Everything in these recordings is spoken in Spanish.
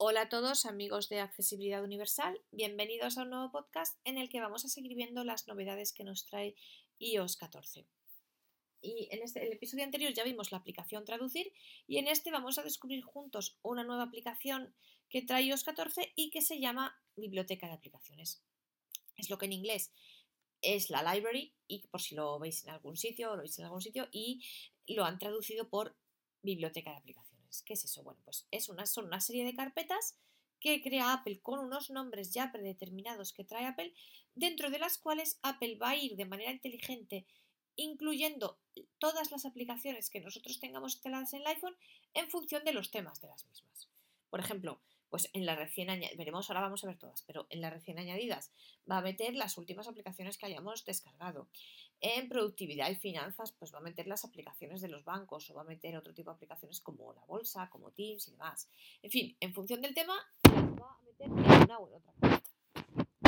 Hola a todos amigos de Accesibilidad Universal, bienvenidos a un nuevo podcast en el que vamos a seguir viendo las novedades que nos trae iOS 14. Y en este, el episodio anterior ya vimos la aplicación Traducir y en este vamos a descubrir juntos una nueva aplicación que trae iOS 14 y que se llama Biblioteca de Aplicaciones. Es lo que en inglés es la library y por si lo veis en algún sitio, lo veis en algún sitio y lo han traducido por Biblioteca de Aplicaciones. ¿Qué es eso? Bueno, pues es una, son una serie de carpetas que crea Apple con unos nombres ya predeterminados que trae Apple, dentro de las cuales Apple va a ir de manera inteligente incluyendo todas las aplicaciones que nosotros tengamos instaladas en el iPhone en función de los temas de las mismas. Por ejemplo, pues en la recién añadida, veremos, ahora vamos a ver todas, pero en las recién añadidas va a meter las últimas aplicaciones que hayamos descargado. En productividad y finanzas, pues va a meter las aplicaciones de los bancos o va a meter otro tipo de aplicaciones como la bolsa, como Teams y demás. En fin, en función del tema, va a meter una u otra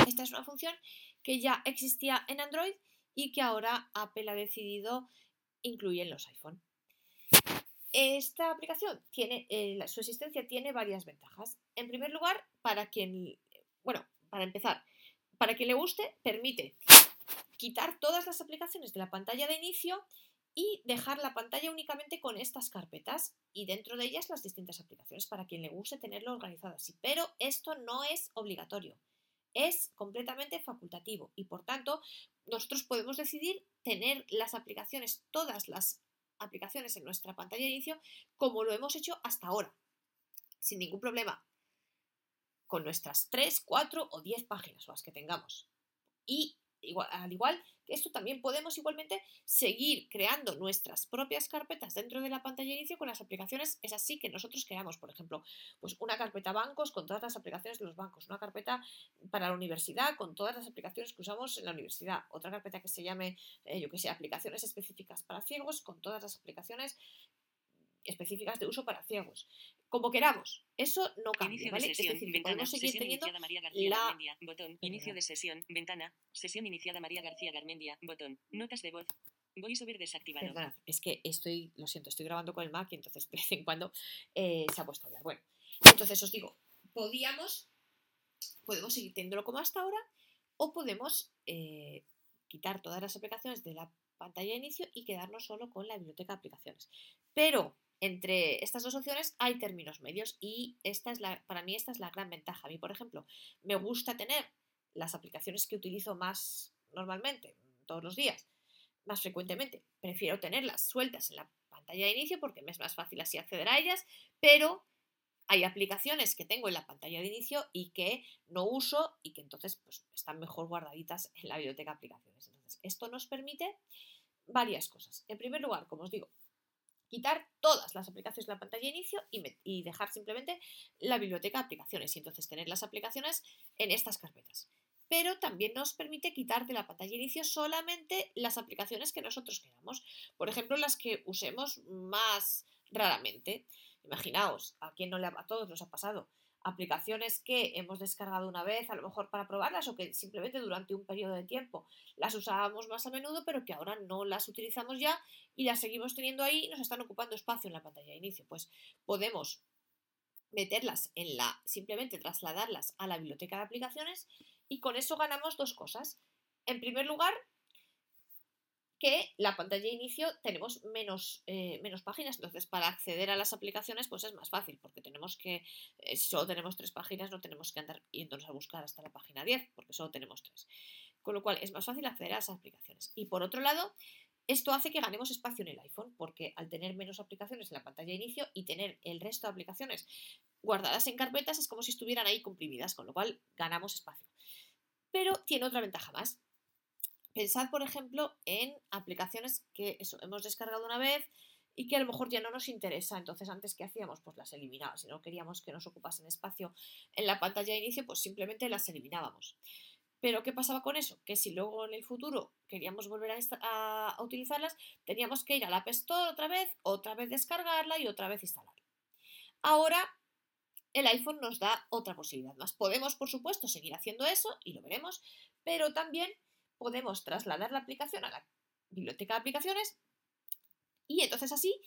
Esta es una función que ya existía en Android y que ahora Apple ha decidido incluir en los iPhone. Esta aplicación tiene, eh, su existencia tiene varias ventajas. En primer lugar, para quien, bueno, para empezar, para quien le guste, permite quitar todas las aplicaciones de la pantalla de inicio y dejar la pantalla únicamente con estas carpetas y dentro de ellas las distintas aplicaciones para quien le guste tenerlo organizado así. Pero esto no es obligatorio, es completamente facultativo y por tanto nosotros podemos decidir tener las aplicaciones, todas las aplicaciones en nuestra pantalla de inicio como lo hemos hecho hasta ahora, sin ningún problema, con nuestras 3, 4 o 10 páginas o las que tengamos. Y al igual que esto también podemos igualmente seguir creando nuestras propias carpetas dentro de la pantalla de inicio con las aplicaciones es así que nosotros queramos, por ejemplo, pues una carpeta bancos con todas las aplicaciones de los bancos, una carpeta para la universidad con todas las aplicaciones que usamos en la universidad, otra carpeta que se llame, eh, yo que sé, aplicaciones específicas para ciegos con todas las aplicaciones específicas de uso para ciegos. Como queramos, eso no cambia, ¿vale? Sesión, es decir, ventana, podemos seguir sesión teniendo iniciada María García la... Garmendia, botón, inicio de sesión, ventana, sesión iniciada María García Garmendia, botón, notas de voz, voiceover desactivado. Perdona, es que estoy, lo siento, estoy grabando con el Mac y entonces de vez en cuando eh, se ha puesto a hablar. Bueno, entonces os digo, podíamos, podemos seguir teniéndolo como hasta ahora o podemos eh, quitar todas las aplicaciones de la pantalla de inicio y quedarnos solo con la biblioteca de aplicaciones. Pero entre estas dos opciones hay términos medios y esta es la, para mí esta es la gran ventaja. A mí, por ejemplo, me gusta tener las aplicaciones que utilizo más normalmente, todos los días, más frecuentemente. Prefiero tenerlas sueltas en la pantalla de inicio porque me es más fácil así acceder a ellas, pero hay aplicaciones que tengo en la pantalla de inicio y que no uso y que entonces pues, están mejor guardaditas en la biblioteca de aplicaciones. Entonces, esto nos permite varias cosas. En primer lugar, como os digo, quitar todas las aplicaciones de la pantalla de inicio y, dejar simplemente la biblioteca de aplicaciones y entonces tener las aplicaciones en estas carpetas. Pero también nos permite quitar de la pantalla de inicio solamente las aplicaciones que nosotros queramos. Por ejemplo, las que usemos más raramente. Imaginaos, a quien no le ha, a todos nos ha pasado aplicaciones que hemos descargado una vez, a lo mejor para probarlas, o que simplemente durante un periodo de tiempo las usábamos más a menudo, pero que ahora no las utilizamos ya y las seguimos teniendo ahí y nos están ocupando espacio en la pantalla de inicio. Pues podemos meterlas en la, simplemente trasladarlas a la biblioteca de aplicaciones y con eso ganamos dos cosas. En primer lugar, que la pantalla de inicio tenemos menos, eh, menos páginas, entonces para acceder a las aplicaciones pues es más fácil, porque tenemos que, eh, si solo tenemos tres páginas no tenemos que andar yéndonos a buscar hasta la página 10, porque solo tenemos tres. Con lo cual es más fácil acceder a esas aplicaciones. Y por otro lado, esto hace que ganemos espacio en el iPhone, porque al tener menos aplicaciones en la pantalla de inicio y tener el resto de aplicaciones guardadas en carpetas, es como si estuvieran ahí comprimidas, con lo cual ganamos espacio. Pero tiene otra ventaja más, Pensad, por ejemplo, en aplicaciones que hemos descargado una vez y que a lo mejor ya no nos interesa. Entonces, antes, ¿qué hacíamos? Pues las eliminábamos. Si no queríamos que nos ocupasen espacio en la pantalla de inicio, pues simplemente las eliminábamos. Pero, ¿qué pasaba con eso? Que si luego en el futuro queríamos volver a, a, utilizarlas, teníamos que ir al App Store otra vez, otra vez descargarla y otra vez instalarla. Ahora, el iPhone nos da otra posibilidad más. Podemos, por supuesto, seguir haciendo eso y lo veremos, pero también podemos trasladar la aplicación a la biblioteca de aplicaciones y entonces así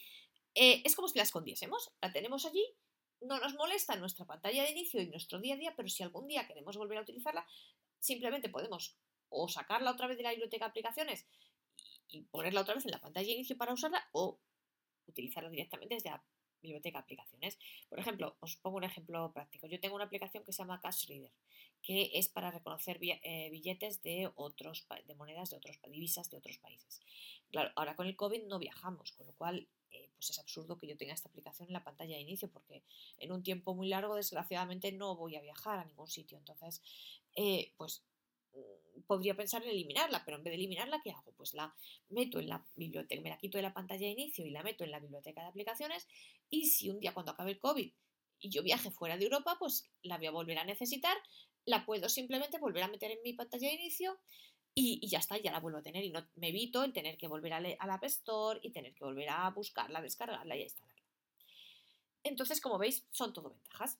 eh, es como si la escondiésemos. La tenemos allí, no nos molesta nuestra pantalla de inicio y nuestro día a día, pero si algún día queremos volver a utilizarla, simplemente podemos o sacarla otra vez de la biblioteca de aplicaciones y ponerla otra vez en la pantalla de inicio para usarla o utilizarla directamente desde la biblioteca de aplicaciones. Por ejemplo, os pongo un ejemplo práctico. Yo tengo una aplicación que se llama Cash Reader, que es para reconocer eh, billetes de otros de monedas de otros divisas de otros países. Claro, ahora con el COVID no viajamos, con lo cual eh, pues es absurdo que yo tenga esta aplicación en la pantalla de inicio porque en un tiempo muy largo desgraciadamente no voy a viajar a ningún sitio. Entonces, eh, pues podría pensar en eliminarla, pero en vez de eliminarla, ¿qué hago? Pues la meto en la biblioteca, me la quito de la pantalla de inicio y la meto en la biblioteca de aplicaciones y si un día cuando acabe el COVID y yo viaje fuera de Europa, pues la voy a volver a necesitar, la puedo simplemente volver a meter en mi pantalla de inicio y, ya está, ya la vuelvo a tener y no me evito el tener que volver a le- al App Store y tener que volver a buscarla, descargarla y a instalarla. Entonces, como veis, son todo ventajas.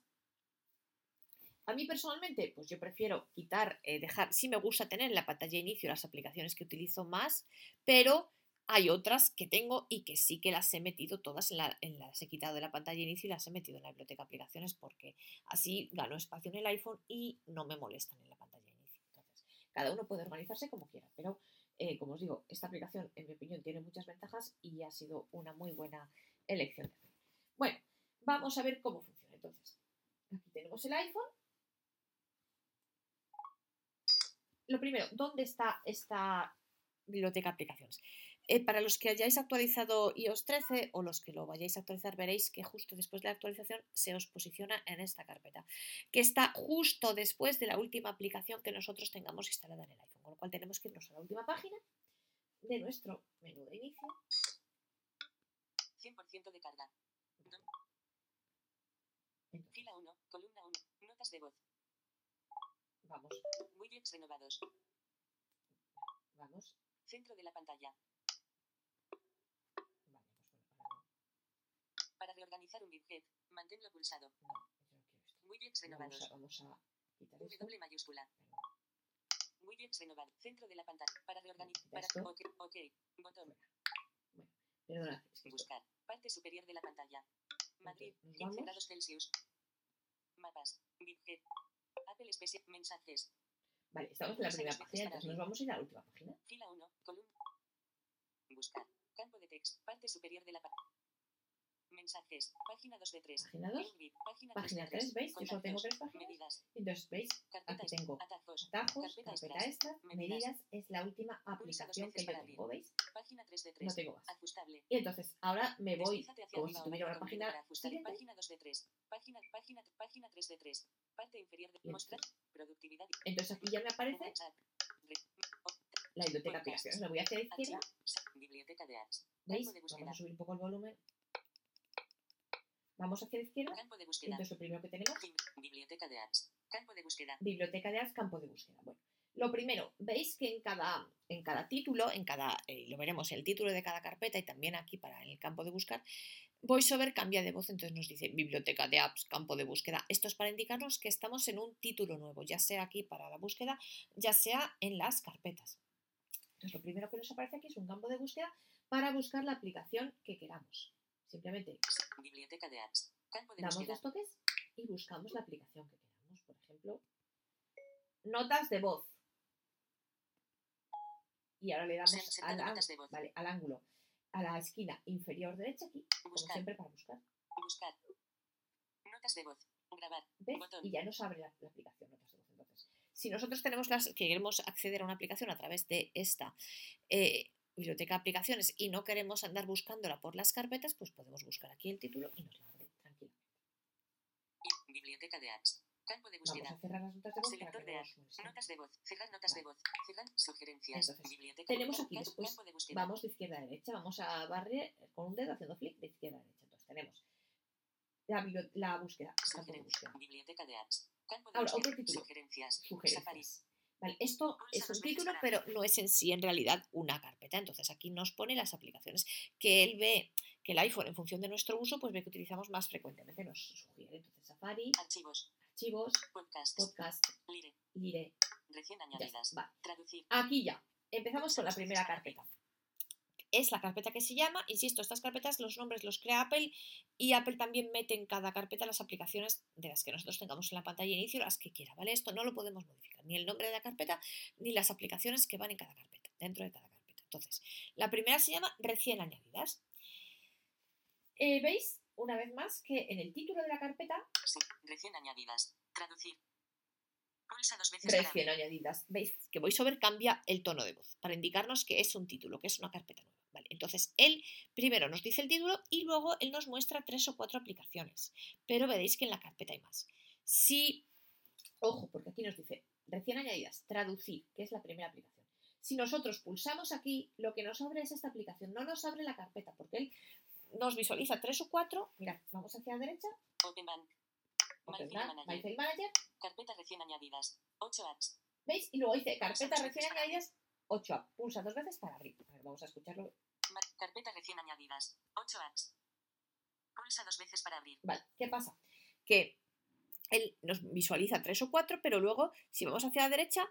A mí personalmente, pues yo prefiero quitar, eh, dejar, sí me gusta tener en la pantalla de inicio las aplicaciones que utilizo más, pero hay otras que tengo y que sí que las he metido todas, en la, en las he quitado de la pantalla de inicio y las he metido en la biblioteca de aplicaciones porque así gano espacio en el iPhone y no me molestan en la pantalla de inicio. Entonces, cada uno puede organizarse como quiera, pero eh, como os digo, esta aplicación, en mi opinión, tiene muchas ventajas y ha sido una muy buena elección. Bueno, vamos a ver cómo funciona. Entonces, aquí tenemos el iPhone. Lo primero, ¿dónde está esta biblioteca de aplicaciones? Eh, para los que hayáis actualizado iOS 13 o los que lo vayáis a actualizar, veréis que justo después de la actualización se os posiciona en esta carpeta, que está justo después de la última aplicación que nosotros tengamos instalada en el iPhone. Con lo cual tenemos que irnos a la última página de nuestro menú de inicio. 100% de carga. Fila 1, columna 1, notas de voz. Vamos, Widgets renovados. vamos, Centro de la pantalla. vale, pues bueno, para Para reorganizar un widget, manténlo pulsado. no, yo quiero esto. Widgets Vamos renovados. a, vamos a quitar esto. W mayúscula. Perdón. Widgets renovado. Centro de la pantalla. Para reorganizar. Para. OK. OK. Botón. Perdona, es que esto- Buscar. Parte superior de la pantalla. Madrid. Nos 15 vamos. grados Celsius. Mapas. Widget. Apple Special. Mensajes. Vale, estamos en la primera página, entonces nos vamos a ir a la última página. Fila 1. Columna. Buscar. Campo de texto. Parte superior de la pantalla. Mensajes. Página 2 de 3. Página 2, Ingrid, Página, página 3, ¿veis? Yo solo tengo tres páginas. Medidas. Entonces, ¿veis? Aquí tengo atajos. Carpeta carpeta extra, medidas. medidas, es la última aplicación que yo tengo, ¿veis? Página 3 de 3. No tengo más. Ajustable. Y entonces, ahora me voy como si tuviera una página. Página 2 de 3. Página, página, página 3 de 3. Parte inferior de Y mostrar. Productividad. Entonces aquí ya me aparece la biblioteca de aplicaciones. Me voy hacia la izquierda, Biblioteca de apps. ¿veis? Vamos a subir un poco el volumen. Vamos hacia la izquierda. Campo de búsqueda. entonces lo primero que tenemos. Biblioteca de apps. Campo de búsqueda. biblioteca de apps, campo de búsqueda. Bueno, lo primero, veis que en cada, en cada título, en cada, eh, lo veremos, el título de cada carpeta y también aquí para el campo de buscar, VoiceOver cambia de voz, entonces nos dice biblioteca de apps, campo de búsqueda. Esto es para indicarnos que estamos en un título nuevo, ya sea aquí para la búsqueda, ya sea en las carpetas. Entonces lo primero que nos aparece aquí es un campo de búsqueda para buscar la aplicación que queramos. Simplemente Biblioteca de apps. Campo de damos búsqueda. dos toques y buscamos la aplicación que queramos. Por ejemplo, notas de voz. Y ahora le damos vale, al ángulo, a la esquina inferior derecha aquí, como siempre para buscar. Buscar. Notas de voz. Grabar. ¿Ves? Botón. Y ya nos abre la, la aplicación notas de voz. Entonces, si nosotros tenemos las, que queremos acceder a una aplicación a través de esta eh, biblioteca de aplicaciones y no queremos andar buscándola por las carpetas, pues podemos buscar aquí el título y nos la abre tranquila. Y- Biblioteca de apps. Campo de Vamos a cerrar las notas de voz para Selector de no. Notas de voz. Cerrar notas de voz. Cerrar sugerencias. Entonces, Biblioteca. tenemos aquí después, de. Vamos de izquierda a derecha, vamos a barrer con un dedo haciendo flick de izquierda a derecha. Entonces tenemos la, búsqueda, campo de Sugerencias. búsqueda, Biblioteca de apps. Campo de Ahora, búsqueda. otro título. Sugerencias. Safari. sugerencias. Vale, esto es un título, pero no es en sí en realidad una carpeta. Entonces aquí nos pone las aplicaciones que él ve, que el iPhone en función de nuestro uso, pues ve que utilizamos más frecuentemente, nos sugiere. Entonces Safari, Archivos. Archivos, Podcast. podcast, Lire. lire, Recién ya añadidas. Vale. Traducir. Aquí ya. Empezamos con la primera carpeta. es la carpeta que se llama, insisto, estas carpetas, los nombres los crea Apple y Apple también mete en cada carpeta las aplicaciones de las que nosotros tengamos en la pantalla de inicio, las que quiera, ¿vale? Esto no lo podemos modificar, ni el nombre de la carpeta, ni las aplicaciones que van en cada carpeta, dentro de cada carpeta. Entonces, la primera se llama recién añadidas. Eh, ¿Veis? Una vez más que en el título de la carpeta Sí, recién añadidas. Traducir. Pulsa dos veces para recién abrir. añadidas. Veis que VoiceOver cambia el tono de voz para indicarnos que es un título, que es una carpeta nueva. Vale, entonces él primero nos dice el título y luego él nos muestra tres o cuatro aplicaciones. Pero veréis que en la carpeta hay más. Si, ojo, porque aquí nos dice recién añadidas, traducir, que es la primera aplicación. Si nosotros pulsamos aquí, lo que nos abre es esta aplicación, no nos abre la carpeta, porque él nos visualiza tres o cuatro. Mirad, vamos hacia la derecha, Open Bank. Bank, Manager. MyFile Manager, Carpeta recién añadidas. 8 apps. ¿Veis? Y luego dice carpeta dos recién añadidas, 8 app. Pulsa dos veces para abrir. A ver, vamos a escucharlo. Ma- Carpeta recién añadidas. 8 apps. Pulsa dos veces para abrir. Vale, ¿qué pasa? Que él nos visualiza tres o cuatro, pero luego, si vamos hacia la derecha,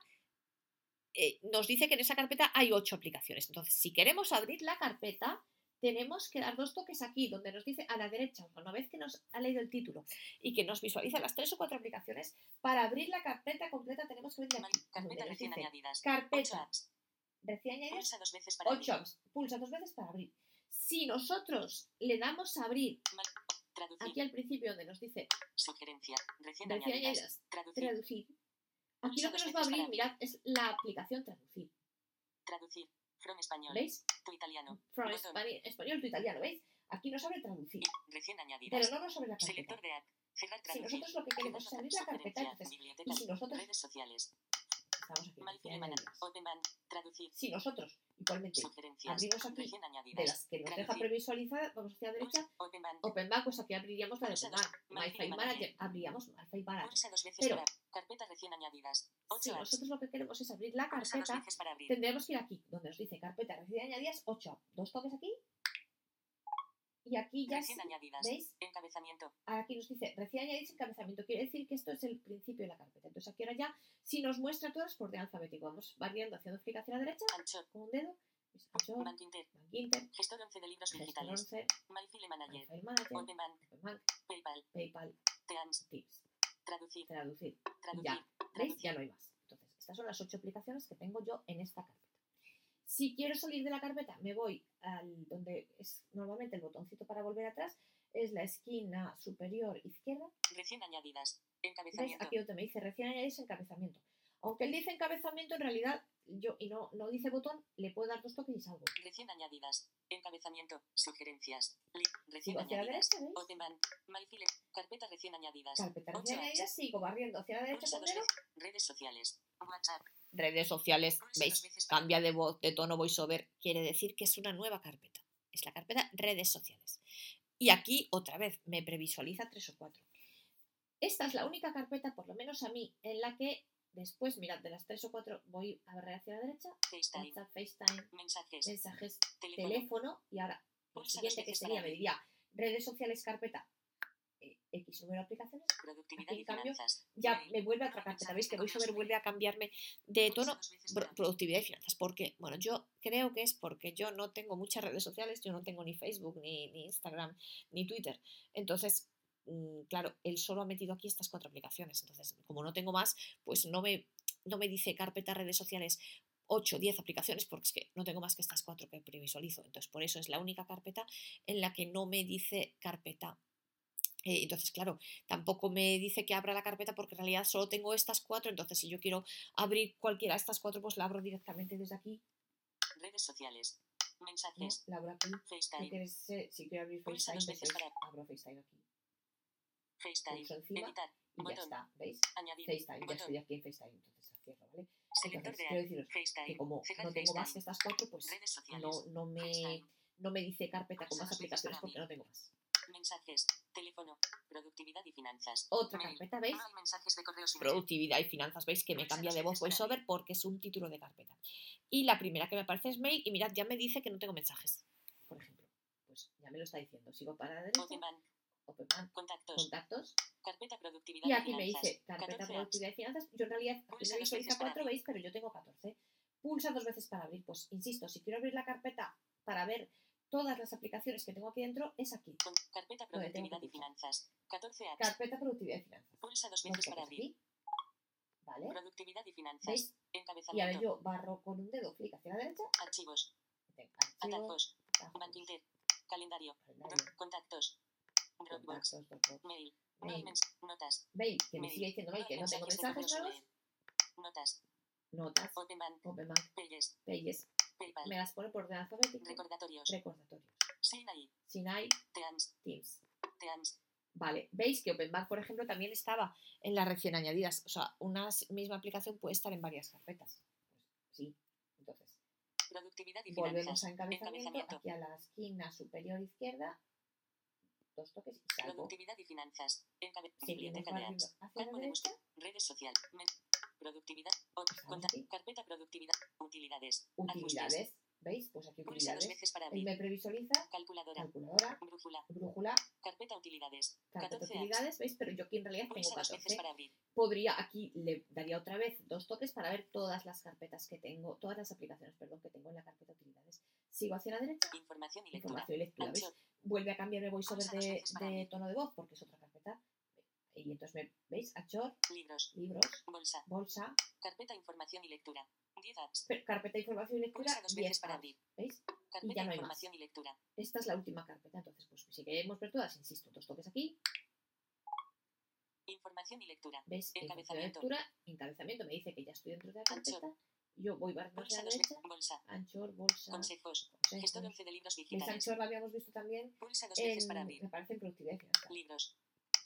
eh, nos dice que en esa carpeta hay ocho aplicaciones. Entonces, si queremos abrir la carpeta, tenemos que dar dos toques aquí, donde nos dice a la derecha, una vez que nos ha leído el título y que nos visualiza las tres o cuatro aplicaciones, para abrir la carpeta completa tenemos que venir aquí, Carpeta recién dice añadidas. 8 carpeta recién añadidas, Pulsa dos veces para 8 abrir. Pulsa dos veces para abrir. Si nosotros le damos a abrir Traducir. aquí al principio donde nos dice Sugerencia. Recién recién añadidas. añadidas, Traducir. traducir, aquí Pulsa lo que nos va a abrir, mirad, es la aplicación traducir. Traducir. From español. ¿Veis? Tu italiano. From. Spani- español to italiano, ¿veis? Aquí nos abre traducir, Recién pero no nos abre la carpeta. Selector de Si nosotros lo que queremos es abrir la carpeta, entonces, y si nosotros redes sociales. estamos aquí. Traducir. Si nosotros, igualmente, abrimos aquí de las que nos deja Traducir. previsualizar, vamos hacia la derecha, Open Bank. Pues aquí abriríamos la de Open. Bank. Manager. Manager, abriríamos MyFile Manager. Pero- para carpeta recién añadidas. 8 Si apps. nosotros lo que queremos es abrir la carpeta, para abrir. tendremos que ir aquí, donde nos dice carpeta recién añadidas, 8 Dos toques aquí. Y aquí ya, Recién sí, añadidas. ¿veis? Encabezamiento. Aquí nos dice recién añadidos encabezamiento. Quiere decir que esto es el principio de la carpeta. Entonces aquí ahora ya, si nos muestra todas por orden alfabético, vamos variando, haciendo clic hacia la derecha, Anchor. con un dedo, Anchor, Bank Inter. Bank Inter, Gestor 11 de libros digitales. 11, MyFile Manager. Manager. Open Bank, PayPal. PayPal, Teams. Tips, Traducir. traducir. Traducir. Ya, ¿Veis? Ya no hay más. Entonces, estas son las ocho aplicaciones que tengo yo en esta carpeta. Si quiero salir de la carpeta, me voy al donde es normalmente el botoncito para volver atrás, es la esquina superior izquierda. Recién añadidas. ¿Veis? Encabezamiento. Aquí donde me dice recién añadido encabezamiento. Aunque él dice encabezamiento, en realidad, yo, y no, no dice botón, le puedo dar dos toques y salgo. Recién añadidas. Encabezamiento. Sugerencias. Recién hacia la añadidas. derecha. MyFile. Carpeta recién añadidas. Carpeta recién apps. añadida, sigo barriendo hacia la derecha. Redes sociales. WhatsApp. Redes sociales, ¿veis? Cambia de voz, de tono voiceover, quiere decir que es una nueva carpeta. Es la carpeta redes sociales. Y aquí, otra vez, me previsualiza tres o cuatro. Esta es la única carpeta, por lo menos a mí, en la que después, mirad, de las tres o cuatro voy a barrer hacia la derecha, FaceTime. WhatsApp, FaceTime, Mensajes. mensajes, Teléfono. teléfono, y ahora, lo siguiente que sería, me diría, redes sociales, carpeta, eh, X número de aplicaciones, Productividad Aquí, y en cambio, finanzas. ya me vuelve a otra carpeta. ¿Veis que VoiceOver vuelve a cambiarme de tono? productividad y finanzas. ¿Por qué? Bueno, yo creo que es porque yo no tengo muchas redes sociales, yo no tengo ni Facebook, ni, ni Instagram, ni Twitter. Entonces, claro, él solo ha metido aquí estas cuatro aplicaciones. Entonces, como no tengo más, pues no me, no me dice carpeta redes sociales 8, 10 aplicaciones, porque es que no tengo más que estas cuatro que previsualizo. Entonces, por eso es la única carpeta en la que no me dice carpeta. Eh, entonces, claro, tampoco me dice que abra la carpeta porque en realidad solo tengo estas cuatro. Entonces, si yo quiero abrir cualquiera de estas cuatro, pues la abro directamente desde aquí. Redes sociales. ¿no? Mensajes. La abro aquí. Si, FaceTime. quieres, eh, si quiero abrir FaceTime, pues para- abro FaceTime aquí. FaceTime. Encima Editar. y ya está. ¿Veis? Añadir. FaceTime, ya estoy aquí en FaceTime, entonces cierro, ¿vale? Selector Entonces, de quiero deciros que FaceTime. como Cerrar no tengo más que estas cuatro, pues no, no, me, FaceTime. no me dice carpeta con más aplicaciones porque no tengo más. Mensajes. Teléfono. Productividad y finanzas. Otra Mail. carpeta, ¿veis? Mensajes de correo productividad y finanzas, veis que me cambia de voz voiceover porque es un título de carpeta. Y la primera que me aparece es mail y mirad, ya me dice que no tengo mensajes, por ejemplo. Pues ya me lo está diciendo. Sigo para la derecha, Contactos. contactos, Carpeta productividad y y aquí me finanzas. dice carpeta 14 apps. productividad y finanzas. Yo en realidad aquí me visualiza veces para 4, abrir. veis, pero yo tengo 14. Pulsa dos veces para abrir. Pues insisto, si quiero abrir la carpeta para ver todas las aplicaciones que tengo aquí dentro es aquí. Carpeta Productividad y. Finanzas. 14 apps. Carpeta productividad y finanzas. Pulsa dos veces para abrir. aquí. ¿Vale? Productividad y finanzas. ¿Veis? Y ahora Encabezamiento. yo barro con un dedo, clic hacia la derecha, Archivos. archivos, Atajos. atajos, Bankinter. Calendario. calendario, Contactos. Mail. Mail. Notas. ¿Veis? Que me Mail. sigue diciendo mail, que no tengo mensajes nuevos. Notas. Notas, Openbank. OpenBank, Pages. Pages. PayPal. Me las pone por orden alfabético. Recordatorios. Recordatorios. Sinai. Sinai, Teams. Teams. Teams. Vale, veis que OpenBank, por ejemplo, también estaba en la recién añadidas. O sea, una misma aplicación puede estar en varias carpetas. Sí. Entonces, Productividad y volvemos a encabezamiento, Encabezamiento. aquí a la esquina superior izquierda, dos toques y salgo. Productividad y finanzas. Encabe Biblioteca de apps. Campo de derecha. búsqueda. Redes social. Men- Productividad. Aquí. Carpeta productividad. Utilidades. Utilidades. ¿Veis? Pues aquí dos utilidades. veces para Él abrir. me previsualiza, Calculadora. calculadora, Brújula. brújula, Carpeta utilidades. carpeta 14 apps. utilidades, ¿veis? Pero yo aquí en realidad tengo Pulsa dos 14. veces para abrir. podría, aquí le daría otra vez dos toques para ver todas las carpetas que tengo, todas las aplicaciones, perdón, que tengo en la carpeta utilidades. Sigo hacia la derecha, Información y lectura. información y lectura, ¿veis? Ancho. Vuelve a cambiar el voiceover de, de tono de voz porque es otra carpeta. Y entonces me, ¿veis? Achor, Libros. libros, Bolsa. bolsa, Carpeta información y lectura. 10 apps. pe- carpeta información y lectura, Pulsa dos 10 veces para abrir. ¿veis? Carpeta ya no hay información y lectura. Esta es la última carpeta, entonces pues si queremos ver todas, insisto, dos toques aquí, Información y lectura. y Encabezamiento. lectura, encabezamiento, me dice que ya estoy dentro de la carpeta, yo voy hacia Pulsa la derecha. Bolsa. anchor, bolsa, Consejos. consejos. Gestor 11 de libros digitales. Anchor la habíamos visto también Pulsa dos veces en, para abrir. me parece en productividad y. Libros.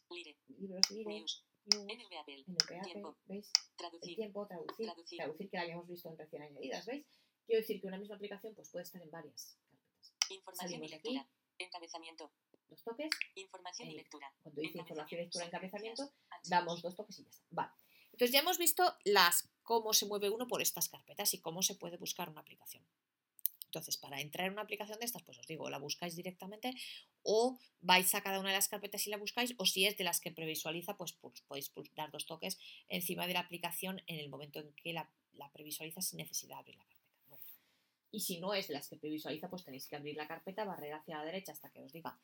Lire. Libros Lire, News. NV Apple. NPAP, Tiempo. ¿veis? El Traducir. tiempo, traducir, Traducir. traducir, que la habíamos visto en recién añadidas, ¿veis? Quiero decir que una misma aplicación pues puede estar en varias carpetas. Información y Salimos aquí. lectura. Encabezamiento. Dos toques, Información y Ahí. lectura. cuando dice información, lectura, encabezamiento, damos dos toques y ya está. Vale. Entonces ya hemos visto las cómo se mueve uno por estas carpetas y cómo se puede buscar una aplicación. Entonces, para entrar en una aplicación de estas, pues os digo, la buscáis directamente o vais a cada una de las carpetas y la buscáis, o si es de las que previsualiza, pues, pues podéis dar dos toques encima de la aplicación en el momento en que la, previsualiza sin necesidad de abrir la carpeta. Y si no es de las que previsualiza, pues tenéis que abrir la carpeta, barrer hacia la derecha hasta que os diga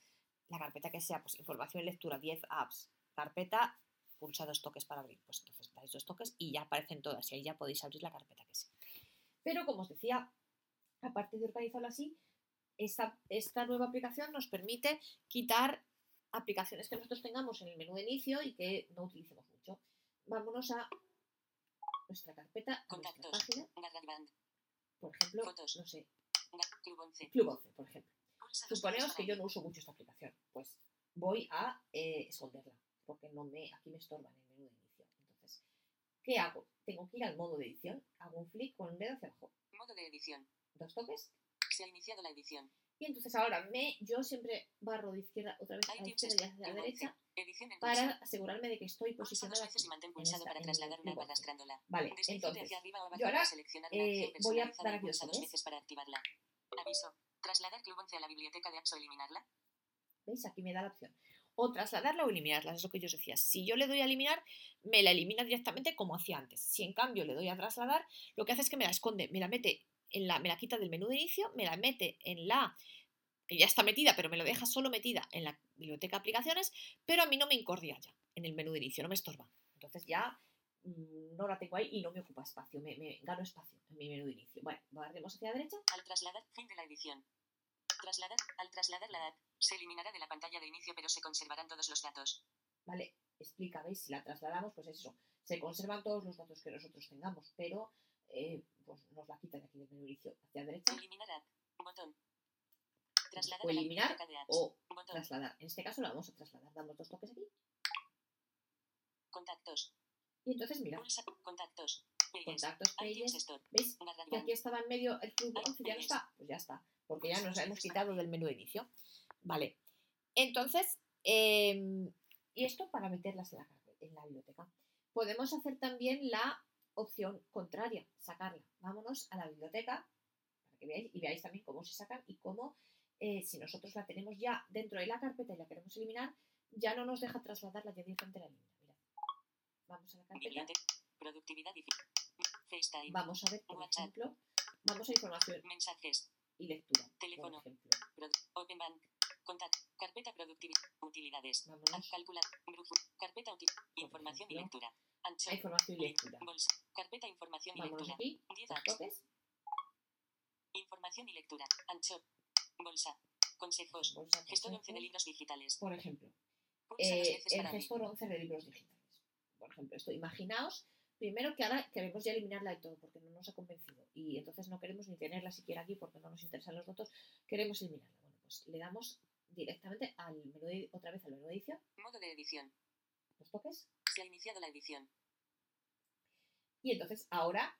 la carpeta que sea, pues información y lectura, 10 apps, carpeta, pulsa dos toques para abrir. Pues entonces dais dos toques y ya aparecen todas y ahí ya podéis abrir la carpeta que sea. Pero como os decía, aparte de organizarlo así, esta, esta nueva aplicación nos permite quitar aplicaciones que nosotros tengamos en el menú de inicio y que no utilicemos mucho. Vámonos a nuestra carpeta, a nuestra Contactos. página, por ejemplo, Fotos. no sé, Club 11. Club 11, por ejemplo. Suponeos que yo no uso mucho esta aplicación. Pues voy a eh, esconderla, porque no me, aquí me estorba en el menú de inicio. Entonces, ¿qué hago? Tengo que ir al modo de edición, hago un flick con un dedo hacia abajo, Modo de edición. dos toques, Se ha iniciado la edición. y entonces ahora me, yo siempre barro de izquierda otra vez a la iTunes izquierda y hacia la Club 11. derecha para asegurarme de que estoy posicionada veces en pulsado esta- para en el trasladar una Club web 11. arrastrándola. Vale, Deslice entonces, yo ahora, eh, voy a dar aquí dos dos toques. veces para activarla. Aviso. Trasladar Club 11 a la biblioteca de apps o eliminarla. ¿Veis? Aquí me da la opción. O trasladarla o eliminarla, es lo que yo os decía. Si yo le doy a eliminar, me la elimina directamente como hacía antes. Si en cambio le doy a trasladar, lo que hace es que me la esconde, me la mete en la, me la quita del menú de inicio, me la mete en la que ya está metida, pero me lo deja solo metida en la biblioteca de aplicaciones, pero a mí no me incordia ya en el menú de inicio, no me estorba. Entonces ya mm, no la tengo ahí y no me ocupa espacio, me, me gano espacio en mi menú de inicio. Bueno, barremos hacia la derecha. Al trasladar, fin de la edición. Trasladar, al trasladar la app, se eliminará de la pantalla de inicio pero se conservarán todos los datos. ¿vale? Explica, ¿veis? Si la trasladamos, pues es eso. Se conservan todos los datos que nosotros tengamos, pero eh, pues nos la quita de aquí del menú inicio hacia la derecha Eliminar app, botón. Trasladar o eliminar o botón. trasladar. En este caso la vamos a trasladar. Damos dos toques aquí Contactos. y entonces mira, Pulsa, contactos. Pages. contactos, pages. ¿Veis? Que aquí estaba en medio el club Ay, 11 ya no está. Pues ya está, porque ya nos hemos quitado del menú de inicio. Vale. Entonces, em, y esto para meterlas en la, en la biblioteca. Podemos hacer también la opción contraria, sacarla. Vámonos a la biblioteca para que veáis y veáis también cómo se sacan y cómo, eh, si nosotros la tenemos ya dentro de la carpeta y la queremos eliminar, ya no nos deja trasladarla ya directamente a la elimina. Mirad. Vamos a la carpeta. Productividad y. Vamos a ver, por ejemplo, vamos a información. Mensajes. Y lectura. Teléfono. Open Bank. Contact. Carpeta productividad. Utilidades. Calcular. Grupo. Carpeta util. Información y lectura. Ancho. información y lectura. Bolsa. Carpeta información y Vámonos lectura. aquí, 10 dos apps. toques, Información y lectura. Ancho. Bolsa. Consejos. bolsa, Gestor 11 de libros digitales. Por ejemplo, eh, el gestor 11 de libros digitales. Por ejemplo, esto, imaginaos, primero que ahora queremos ya eliminarla de todo porque no nos ha convencido y entonces no queremos ni tenerla siquiera aquí porque no nos interesan los datos, queremos eliminarla. Bueno, pues le damos directamente al menú de- otra vez al menú de edición, Modo de edición. los toques, Se ha iniciado la edición. y entonces ahora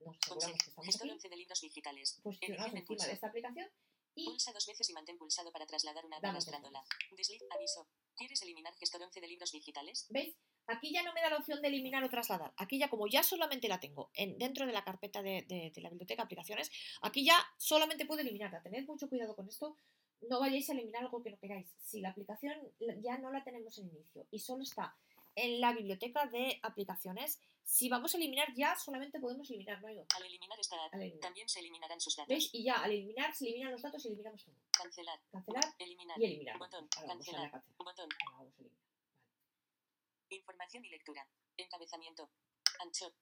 nos aseguramos que estamos Gestor aquí, 11 de libros digitales. posicionamos Edición en encima de esta aplicación y Pulsa dos veces y mantén pulsado para trasladar una arrastrándola. Desliz. Aviso. ¿Quieres eliminar gestor 11 de libros digitales? ¿Veis? Aquí ya no me da la opción de eliminar o trasladar. Aquí ya como ya solamente la tengo en, dentro de la carpeta de, de- de la biblioteca aplicaciones, aquí ya solamente puedo eliminarla. Tened mucho cuidado con esto. No vayáis a eliminar algo que no queráis. Si la aplicación ya no la tenemos en inicio y solo está en la biblioteca de aplicaciones, si vamos a eliminar ya solamente podemos eliminar, no hay. Al eliminar esta eliminar. también se eliminarán sus datos. ¿Veis? Y ya al eliminar se eliminan los datos y eliminamos todo. Cancelar. Cancelar Eliminar. y eliminar. Botón. Ahora vamos a darle a Cancelar. cancelar. Botón. Ahora vamos a eliminar. Información y lectura. Encabezamiento. Ancho.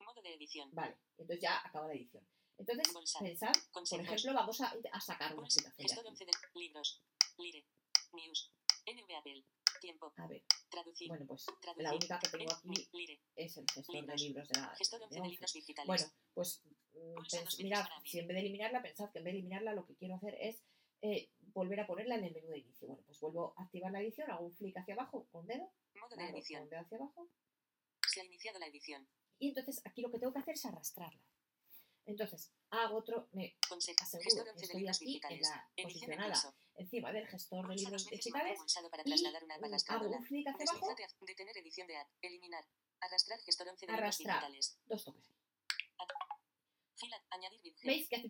Modo de edición. Vale, entonces ya acaba la edición. Entonces, Bolsa. pensad, por ejemplo, vamos a, a sacar una. 11 de libros. Lire. News. NV Apple. Tiempo. A ver, Traducir. bueno, pues Traducir. la única que tengo En- aquí Lire. es el gestor de Libros. de la Gestor de 11 de 11. libros digitales. Bueno, pues mm, mirad, si en vez de eliminarla, pensad que en vez de eliminarla lo que quiero hacer es eh, volver a ponerla en el menú de inicio. Bueno, pues vuelvo a activar la edición, hago un flick hacia abajo con dedo, Modo de edición. hacia abajo, Se ha iniciado la edición. y entonces aquí lo que tengo que hacer es arrastrarla. Entonces, hago otro, me Consejo. aseguro Gestor que 11 de estoy libros aquí en la posicionada encima del gestor de libros digitales para y trasladar una barra hago un flick hacia abajo, detener edición de. Eliminar. Arrastrar gestor 11 de Arrastrar. libros digitales. dos toques. Fila. Añadir. ¿Veis que hace?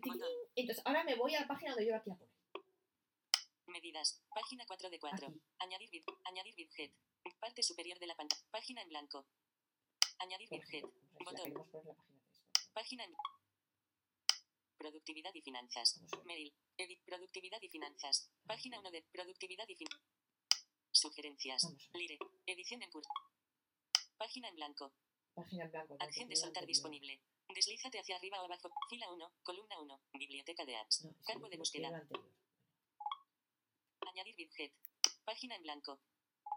Entonces ahora me voy a la página donde yo la quiero poner. Medidas. Página 4 de 4. Aquí. Añadir. Añadir widget. Parte superior de la pantalla. Página en blanco. Añadir widget. pues Botón. página 3. Página en... Productividad y finanzas. Mail. Edit. Productividad y finanzas. Página 1 de Productividad y finanzas. Sugerencias. Vamos a ver. Lire. Edición en curso. Página en blanco. Página en blanco. Acción de soltar disponible. Deslízate hacia arriba o abajo. Fila 1. Columna 1. Biblioteca de apps. Campo de búsqueda. Añadir widget. Página en blanco.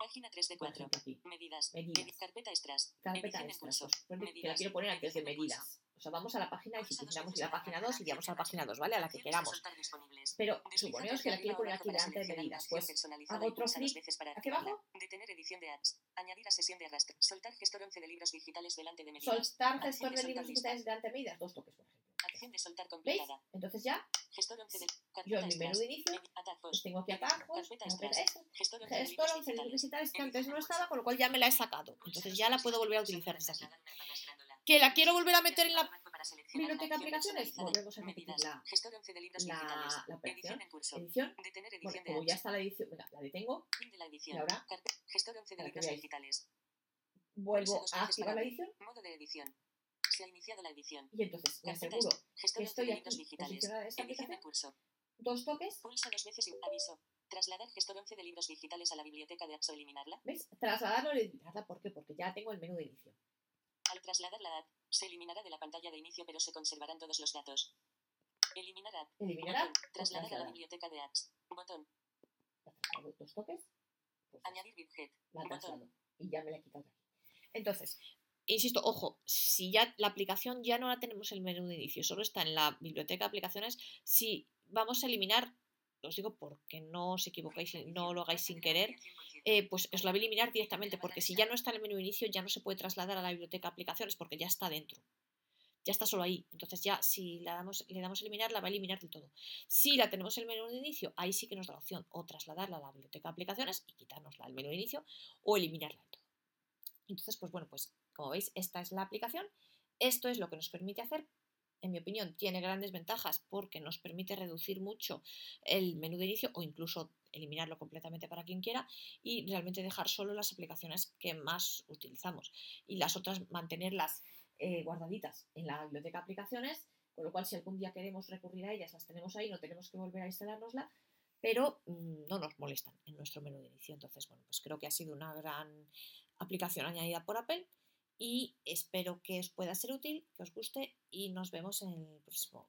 Página 3 de Por 4. ejemplo, aquí. Medidas. Carpeta extras. Carpeta Edición extras. Pues, que la quiero poner antes de medidas. O sea, vamos a la página y si quisiéramos ir a la página activar 2, iríamos a la página 2, ¿vale? A la que queramos. Pero suponeos que la quiero poner aquí delante de medidas. Pues hago otro clic activarla. abajo. Detener edición de apps. Añadir a sesión de arrastre. Soltar gestor 11 de libros digitales delante de medidas. soltar gestor de libros digitales delante de medidas. Dos toques, por ejemplo. Acción de soltar ¿Veis? completada. Entonces ya Gestor 11 de yo en mi menú de inicio pues tengo aquí atajos, Carpeta extra, Gestor 11 de libros 11 de libros digitales. que antes no estaba, con lo cual ya me la he sacado. Entonces ya la puedo volver a utilizar desde aquí. Que la quiero volver a meter en la biblioteca aplicaciones, volvemos a Medidas. la, Gestor 11 de libros la, digitales. la Edición en curso. edición. Detener Bueno, edición de como ya está la edición, venga, la detengo, de la edición. Y ahora, Gestor 11 de libros digitales. vuelvo a activar la edición Modo de edición. Se ha iniciado la edición. y entonces me aseguro Gestor que 11 estoy de aquí digitales. esta Edición aplicación, curso. dos toques, Pulsa dos veces y aviso. Trasladar gestor 11 de libros digitales a la biblioteca de apps o eliminarla. ¿ves? Trasladarlo eliminarla, ¿por qué? Porque ya tengo el menú de inicio. Al trasladar la app, se eliminará de la pantalla de inicio pero se conservarán todos los datos. Eliminar app. Eliminar Trasladar a la biblioteca de apps. Botón. Dos toques, pues Añadir widget. la Botón. y ya me la he quitado de aquí. Entonces, insisto, ojo, si ya la aplicación ya no la tenemos en el menú de inicio, solo está en la biblioteca de aplicaciones, si vamos a eliminar, os digo porque no os equivocáis no lo hagáis sin querer, eh, pues os la voy a eliminar directamente, porque si ya no está en el menú de inicio, ya no se puede trasladar a la biblioteca de aplicaciones porque ya está dentro. Ya está solo ahí. Entonces ya si le damos a eliminar, la va a eliminar del todo. Si la tenemos en el menú de inicio, ahí sí que nos da la opción o trasladarla a la biblioteca de aplicaciones y quitárnosla del menú de inicio o eliminarla del todo. Entonces, pues bueno, pues como veis, esta es la aplicación. Esto es lo que nos permite hacer. En mi opinión, tiene grandes ventajas porque nos permite reducir mucho el menú de inicio o incluso eliminarlo completamente para quien quiera y realmente dejar solo las aplicaciones que más utilizamos y las otras mantenerlas eh, guardaditas en la biblioteca de aplicaciones con lo cual si algún día queremos recurrir a ellas, las tenemos ahí, no tenemos que volver a instalárnosla, pero mm, no nos molestan en nuestro menú de inicio. Entonces, bueno, pues creo que ha sido una gran aplicación añadida por Apple y espero que os pueda ser útil, que os guste y nos vemos en el próximo